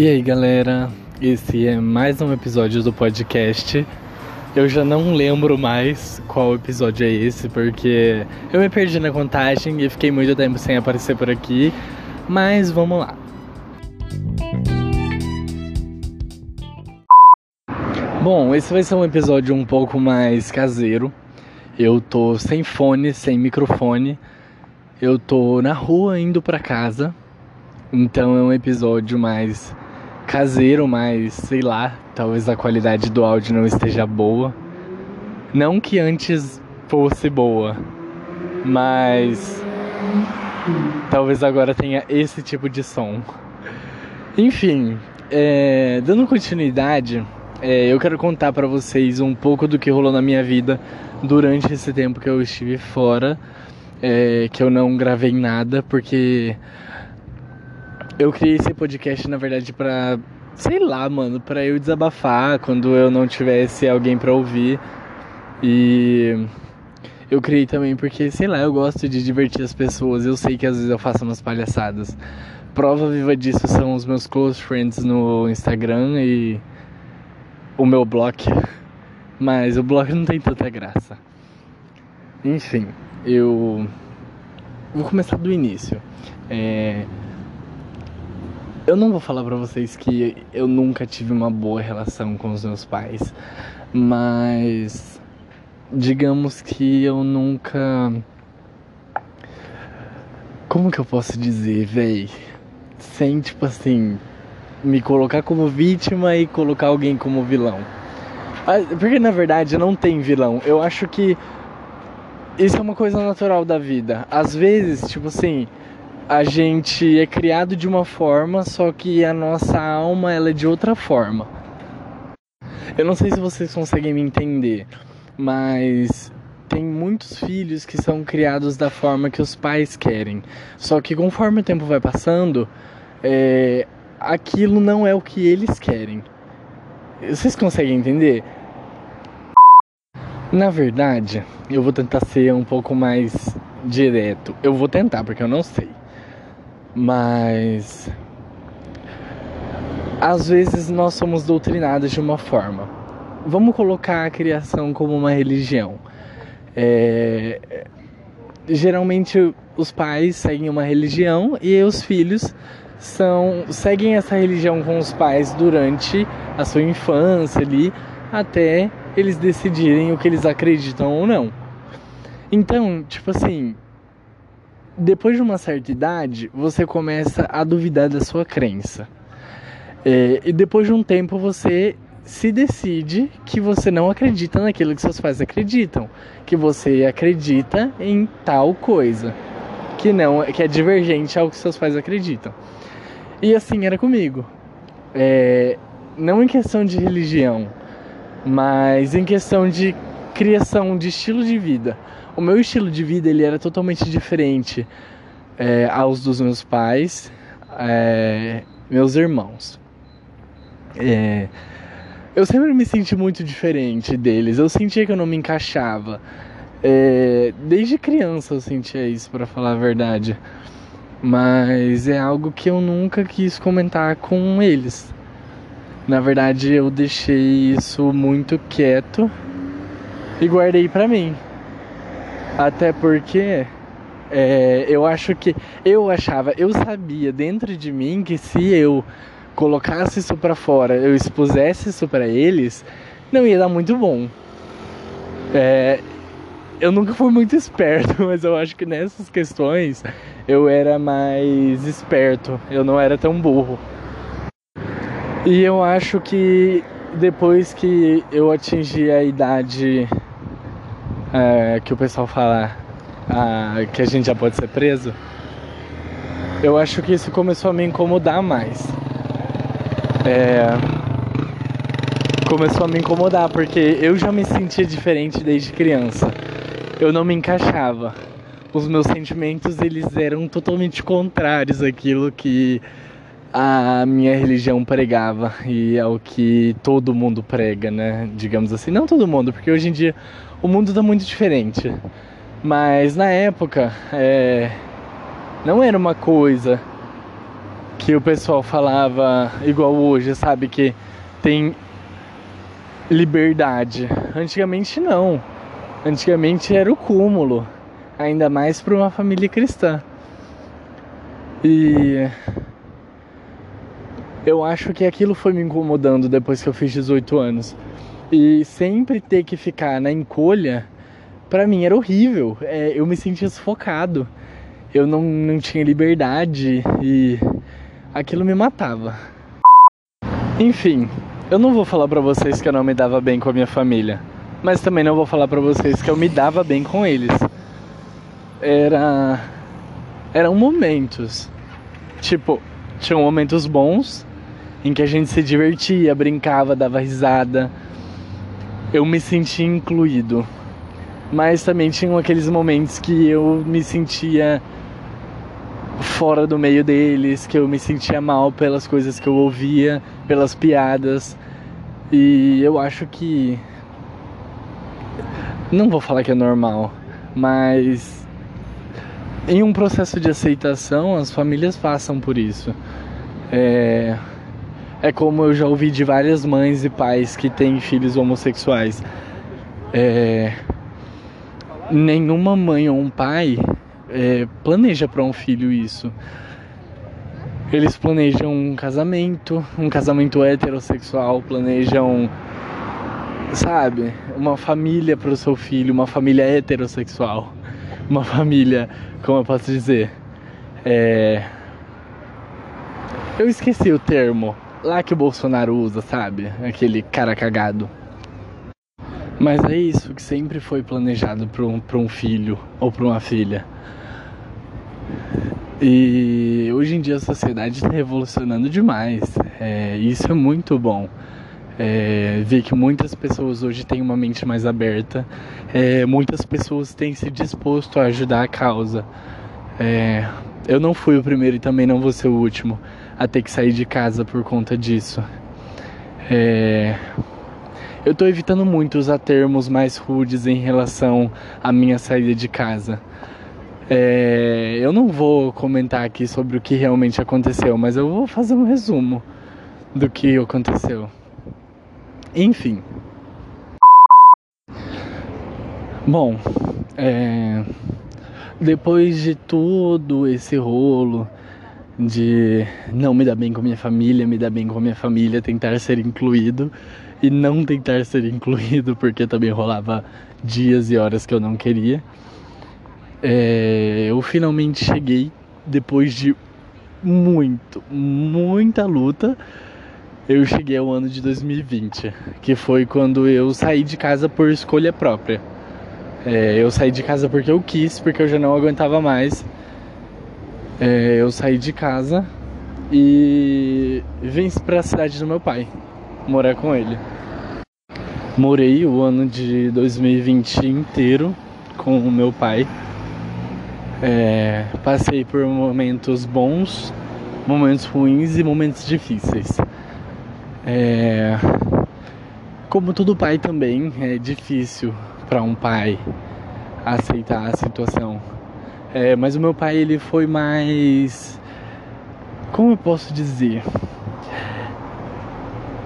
E aí galera, esse é mais um episódio do podcast. Eu já não lembro mais qual episódio é esse, porque eu me perdi na contagem e fiquei muito tempo sem aparecer por aqui. Mas vamos lá. Bom, esse vai ser um episódio um pouco mais caseiro. Eu tô sem fone, sem microfone. Eu tô na rua indo para casa. Então é um episódio mais caseiro, mais, sei lá, talvez a qualidade do áudio não esteja boa. Não que antes fosse boa, mas talvez agora tenha esse tipo de som. Enfim, é, dando continuidade, é, eu quero contar para vocês um pouco do que rolou na minha vida durante esse tempo que eu estive fora, é, que eu não gravei nada, porque eu criei esse podcast, na verdade, pra. Sei lá, mano, pra eu desabafar quando eu não tivesse alguém pra ouvir. E. Eu criei também porque, sei lá, eu gosto de divertir as pessoas. Eu sei que às vezes eu faço umas palhaçadas. Prova viva disso são os meus close friends no Instagram e o meu blog. Mas o blog não tem tanta graça. Enfim, eu vou começar do início. É, eu não vou falar para vocês que eu nunca tive uma boa relação com os meus pais, mas digamos que eu nunca como que eu posso dizer, véi? Sem tipo assim me colocar como vítima e colocar alguém como vilão. Ah, porque na verdade não tem vilão. Eu acho que isso é uma coisa natural da vida. Às vezes, tipo assim, a gente é criado de uma forma, só que a nossa alma ela é de outra forma. Eu não sei se vocês conseguem me entender, mas tem muitos filhos que são criados da forma que os pais querem. Só que conforme o tempo vai passando, é, aquilo não é o que eles querem. Vocês conseguem entender? Na verdade, eu vou tentar ser um pouco mais direto. Eu vou tentar, porque eu não sei. Mas às vezes nós somos doutrinados de uma forma. Vamos colocar a criação como uma religião. É... Geralmente os pais seguem uma religião e os filhos são seguem essa religião com os pais durante a sua infância ali até eles decidirem o que eles acreditam ou não. Então, tipo assim, depois de uma certa idade, você começa a duvidar da sua crença. É, e depois de um tempo você se decide que você não acredita naquilo que seus pais acreditam, que você acredita em tal coisa, que não, que é divergente ao que seus pais acreditam. E assim era comigo. É, não em questão de religião, mas em questão de criação de estilo de vida o meu estilo de vida ele era totalmente diferente é, aos dos meus pais, é, meus irmãos. É, eu sempre me senti muito diferente deles. Eu sentia que eu não me encaixava. Desde criança eu sentia isso, para falar a verdade. Mas é algo que eu nunca quis comentar com eles. Na verdade, eu deixei isso muito quieto e guardei para mim. Até porque é, eu acho que eu achava, eu sabia dentro de mim que se eu colocasse isso para fora, eu expusesse isso para eles, não ia dar muito bom. É, eu nunca fui muito esperto, mas eu acho que nessas questões eu era mais esperto, eu não era tão burro. E eu acho que depois que eu atingi a idade é, que o pessoal fala ah, que a gente já pode ser preso, eu acho que isso começou a me incomodar mais. É, começou a me incomodar porque eu já me sentia diferente desde criança. Eu não me encaixava. Os meus sentimentos eles eram totalmente contrários àquilo que a minha religião pregava e ao que todo mundo prega, né? Digamos assim, não todo mundo, porque hoje em dia o mundo tá muito diferente. Mas na época, é, não era uma coisa que o pessoal falava igual hoje, sabe? Que tem liberdade. Antigamente não. Antigamente era o cúmulo, ainda mais para uma família cristã. E eu acho que aquilo foi me incomodando depois que eu fiz 18 anos. E sempre ter que ficar na encolha, para mim era horrível. É, eu me sentia sufocado. Eu não, não tinha liberdade e aquilo me matava. Enfim, eu não vou falar para vocês que eu não me dava bem com a minha família, mas também não vou falar para vocês que eu me dava bem com eles. Era eram momentos. Tipo, tinham momentos bons em que a gente se divertia, brincava, dava risada. Eu me sentia incluído. Mas também tinham aqueles momentos que eu me sentia fora do meio deles, que eu me sentia mal pelas coisas que eu ouvia, pelas piadas. E eu acho que. Não vou falar que é normal, mas. Em um processo de aceitação, as famílias passam por isso. É, é como eu já ouvi de várias mães e pais que têm filhos homossexuais. É, nenhuma mãe ou um pai é, planeja para um filho isso. Eles planejam um casamento, um casamento heterossexual, planejam, sabe, uma família para o seu filho, uma família heterossexual, uma família, como eu posso dizer, é... eu esqueci o termo lá que o Bolsonaro usa, sabe, aquele cara cagado. Mas é isso que sempre foi planejado para um, um filho ou para uma filha. E hoje em dia a sociedade está revolucionando demais. É, isso é muito bom. É, ver que muitas pessoas hoje têm uma mente mais aberta, é, muitas pessoas têm se disposto a ajudar a causa. É, eu não fui o primeiro e também não vou ser o último a ter que sair de casa por conta disso. É, eu estou evitando muito usar termos mais rudes em relação à minha saída de casa. É, eu não vou comentar aqui sobre o que realmente aconteceu, mas eu vou fazer um resumo do que aconteceu. Enfim. Bom, é, depois de todo esse rolo de não me dar bem com minha família, me dar bem com minha família, tentar ser incluído e não tentar ser incluído porque também rolava dias e horas que eu não queria. É, eu finalmente cheguei depois de muito, muita luta. Eu cheguei ao ano de 2020, que foi quando eu saí de casa por escolha própria. É, eu saí de casa porque eu quis, porque eu já não aguentava mais. É, eu saí de casa e vim para a cidade do meu pai, morar com ele. Morei o ano de 2020 inteiro com o meu pai. É, passei por momentos bons, momentos ruins e momentos difíceis. É, como todo pai também, é difícil para um pai aceitar a situação. É, mas o meu pai ele foi mais, como eu posso dizer?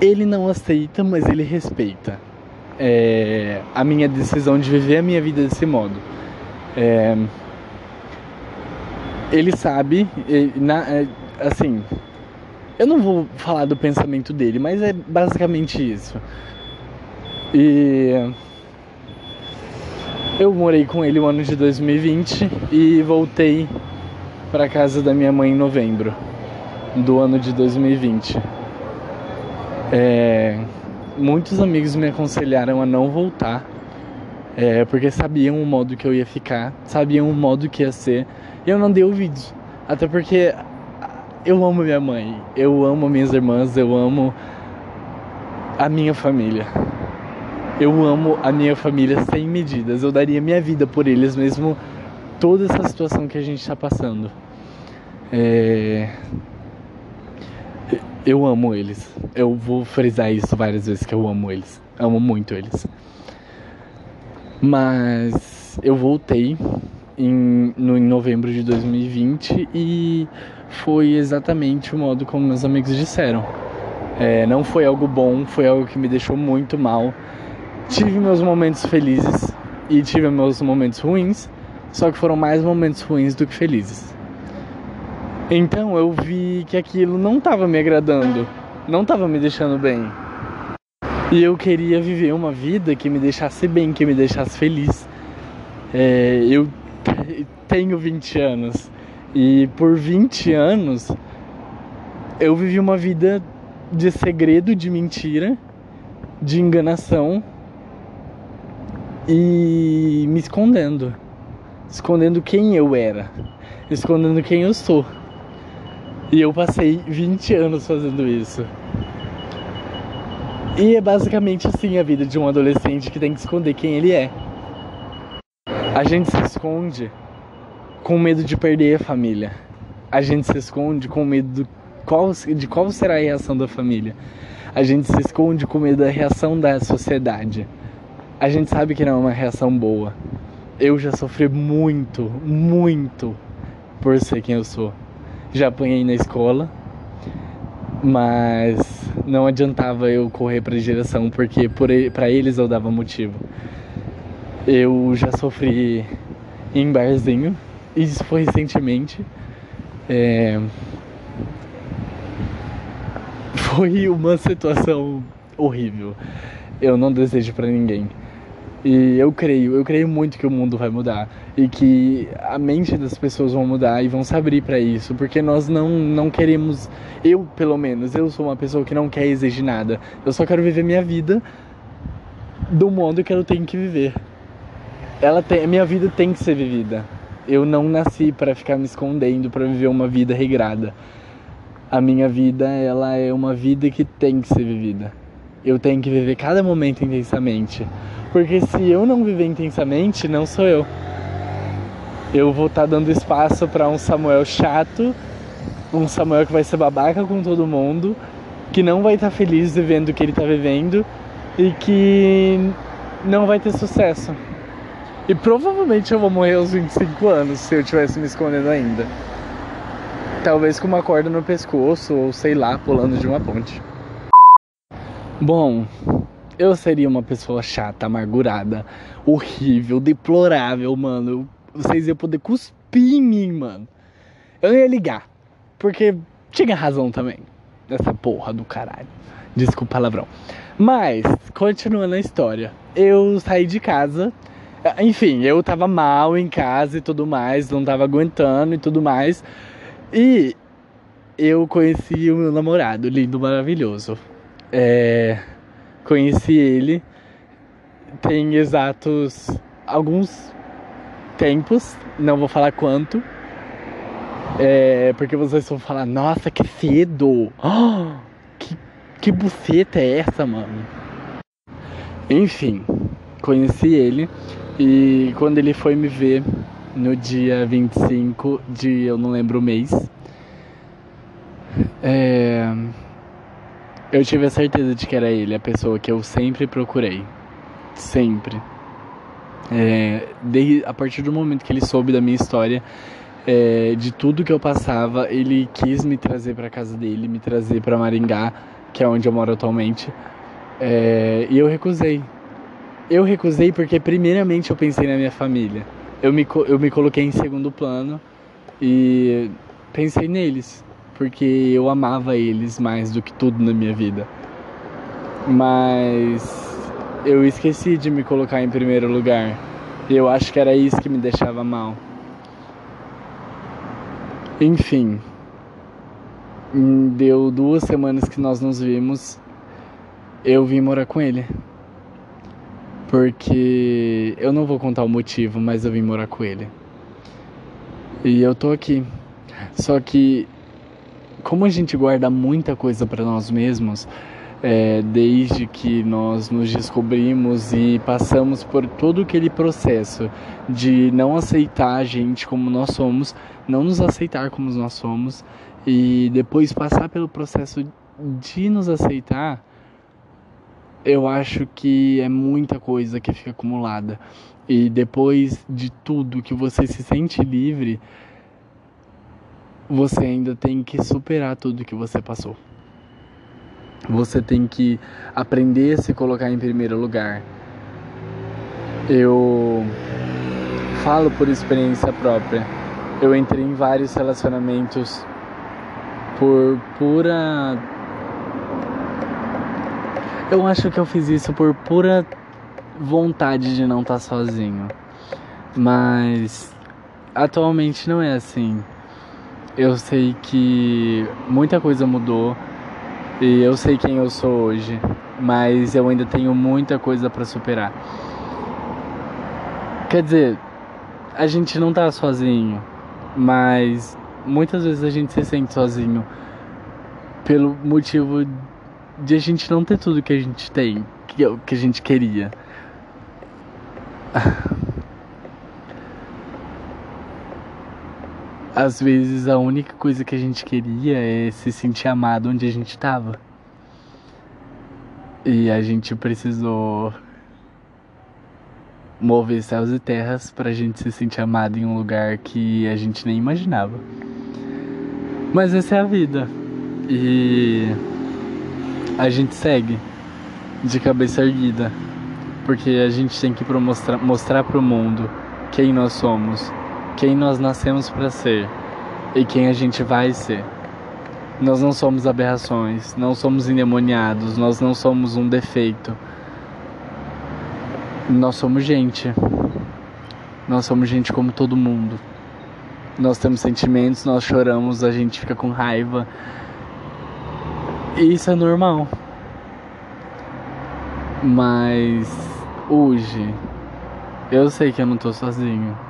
Ele não aceita, mas ele respeita é, a minha decisão de viver a minha vida desse modo. É, ele sabe, na, é, assim, eu não vou falar do pensamento dele, mas é basicamente isso. E eu morei com ele o ano de 2020 e voltei para casa da minha mãe em novembro do ano de 2020. É, muitos amigos me aconselharam a não voltar, é, porque sabiam o modo que eu ia ficar, sabiam o modo que ia ser eu não dei ouvidos. Até porque eu amo minha mãe, eu amo minhas irmãs, eu amo a minha família. Eu amo a minha família sem medidas. Eu daria minha vida por eles, mesmo toda essa situação que a gente está passando. É... Eu amo eles. Eu vou frisar isso várias vezes que eu amo eles. Amo muito eles. Mas eu voltei em, no, em novembro de 2020 e foi exatamente o modo como meus amigos disseram. É, não foi algo bom, foi algo que me deixou muito mal. Tive meus momentos felizes e tive meus momentos ruins, só que foram mais momentos ruins do que felizes. Então eu vi que aquilo não estava me agradando, não estava me deixando bem. E eu queria viver uma vida que me deixasse bem, que me deixasse feliz. É, eu tenho 20 anos e por 20 anos eu vivi uma vida de segredo, de mentira, de enganação e me escondendo. Escondendo quem eu era, escondendo quem eu sou. E eu passei 20 anos fazendo isso. E é basicamente assim a vida de um adolescente que tem que esconder quem ele é. A gente se esconde com medo de perder a família. A gente se esconde com medo do qual, de qual será a reação da família. A gente se esconde com medo da reação da sociedade. A gente sabe que não é uma reação boa. Eu já sofri muito, muito por ser quem eu sou. Já apanhei na escola, mas não adiantava eu correr para direção porque para eles eu dava motivo. Eu já sofri em barzinho, isso foi recentemente. É, foi uma situação horrível. Eu não desejo para ninguém. E eu creio, eu creio muito que o mundo vai mudar e que a mente das pessoas vão mudar e vão se abrir para isso, porque nós não não queremos, eu pelo menos, eu sou uma pessoa que não quer exigir nada. Eu só quero viver minha vida do modo que eu tenho que viver. Ela tem, minha vida tem que ser vivida. Eu não nasci para ficar me escondendo, para viver uma vida regrada a minha vida ela é uma vida que tem que ser vivida. Eu tenho que viver cada momento intensamente. Porque se eu não viver intensamente, não sou eu. Eu vou estar tá dando espaço para um Samuel chato, um Samuel que vai ser babaca com todo mundo, que não vai estar tá feliz vivendo o que ele está vivendo e que não vai ter sucesso. E provavelmente eu vou morrer aos 25 anos se eu tivesse me escondendo ainda. Talvez com uma corda no pescoço ou sei lá, pulando de uma ponte. Bom, eu seria uma pessoa chata, amargurada, horrível, deplorável, mano. Vocês iam poder cuspir em mim, mano. Eu ia ligar, porque tinha razão também. Dessa porra do caralho. Desculpa o palavrão. Mas, continuando a história, eu saí de casa. Enfim, eu tava mal em casa e tudo mais, não tava aguentando e tudo mais. E eu conheci o meu namorado, lindo, maravilhoso. É, conheci ele tem exatos alguns tempos, não vou falar quanto. É, porque vocês vão falar, nossa, que cedo! Oh, que, que buceta é essa, mano? Enfim, conheci ele e quando ele foi me ver no dia 25 de eu não lembro o mês. É, eu tive a certeza de que era ele, a pessoa que eu sempre procurei. Sempre. É, desde, a partir do momento que ele soube da minha história, é, de tudo que eu passava, ele quis me trazer para casa dele, me trazer para Maringá, que é onde eu moro atualmente. É, e eu recusei. Eu recusei porque, primeiramente, eu pensei na minha família eu me, eu me coloquei em segundo plano e pensei neles, porque eu amava eles mais do que tudo na minha vida. Mas eu esqueci de me colocar em primeiro lugar. E eu acho que era isso que me deixava mal. Enfim, deu duas semanas que nós nos vimos, eu vim morar com ele. Porque eu não vou contar o motivo, mas eu vim morar com ele. E eu tô aqui. Só que, como a gente guarda muita coisa para nós mesmos, é, desde que nós nos descobrimos e passamos por todo aquele processo de não aceitar a gente como nós somos, não nos aceitar como nós somos e depois passar pelo processo de nos aceitar, eu acho que é muita coisa que fica acumulada. E depois de tudo que você se sente livre, você ainda tem que superar tudo que você passou. Você tem que aprender a se colocar em primeiro lugar. Eu falo por experiência própria. Eu entrei em vários relacionamentos por pura. Eu acho que eu fiz isso por pura vontade de não estar tá sozinho. Mas atualmente não é assim. Eu sei que muita coisa mudou e eu sei quem eu sou hoje, mas eu ainda tenho muita coisa para superar. Quer dizer, a gente não tá sozinho, mas muitas vezes a gente se sente sozinho pelo motivo de a gente não ter tudo que a gente tem, que, que a gente queria. Às vezes a única coisa que a gente queria é se sentir amado onde a gente estava. E a gente precisou mover céus e terras pra gente se sentir amado em um lugar que a gente nem imaginava. Mas essa é a vida. E a gente segue de cabeça erguida porque a gente tem que mostrar, mostrar para o mundo quem nós somos, quem nós nascemos para ser e quem a gente vai ser. Nós não somos aberrações, não somos endemoniados, nós não somos um defeito. Nós somos gente. Nós somos gente como todo mundo. Nós temos sentimentos, nós choramos, a gente fica com raiva. E isso é normal. Mas hoje eu sei que eu não tô sozinho.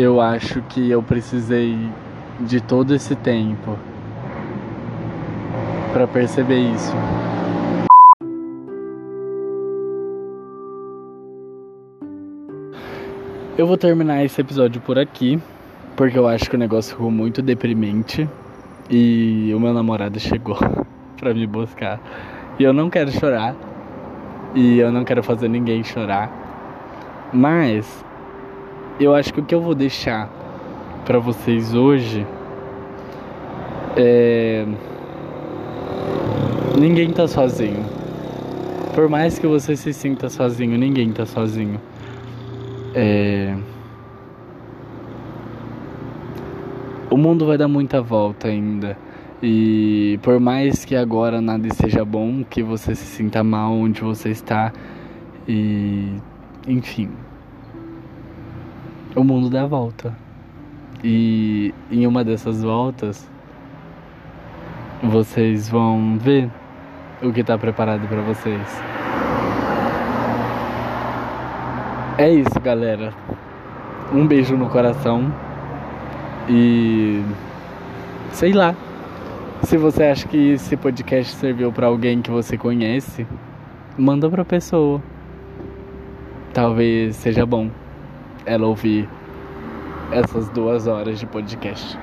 Eu acho que eu precisei de todo esse tempo para perceber isso. Eu vou terminar esse episódio por aqui, porque eu acho que o negócio ficou muito deprimente e o meu namorado chegou para me buscar. E eu não quero chorar, e eu não quero fazer ninguém chorar. Mas eu acho que o que eu vou deixar para vocês hoje é ninguém tá sozinho. Por mais que você se sinta sozinho, ninguém tá sozinho. É... O mundo vai dar muita volta ainda. E por mais que agora nada seja bom, que você se sinta mal onde você está, e enfim, o mundo dá volta. E em uma dessas voltas, vocês vão ver o que está preparado para vocês. É isso, galera. Um beijo no coração e sei lá. Se você acha que esse podcast serviu para alguém que você conhece, manda pra pessoa. Talvez seja bom ela ouvir essas duas horas de podcast.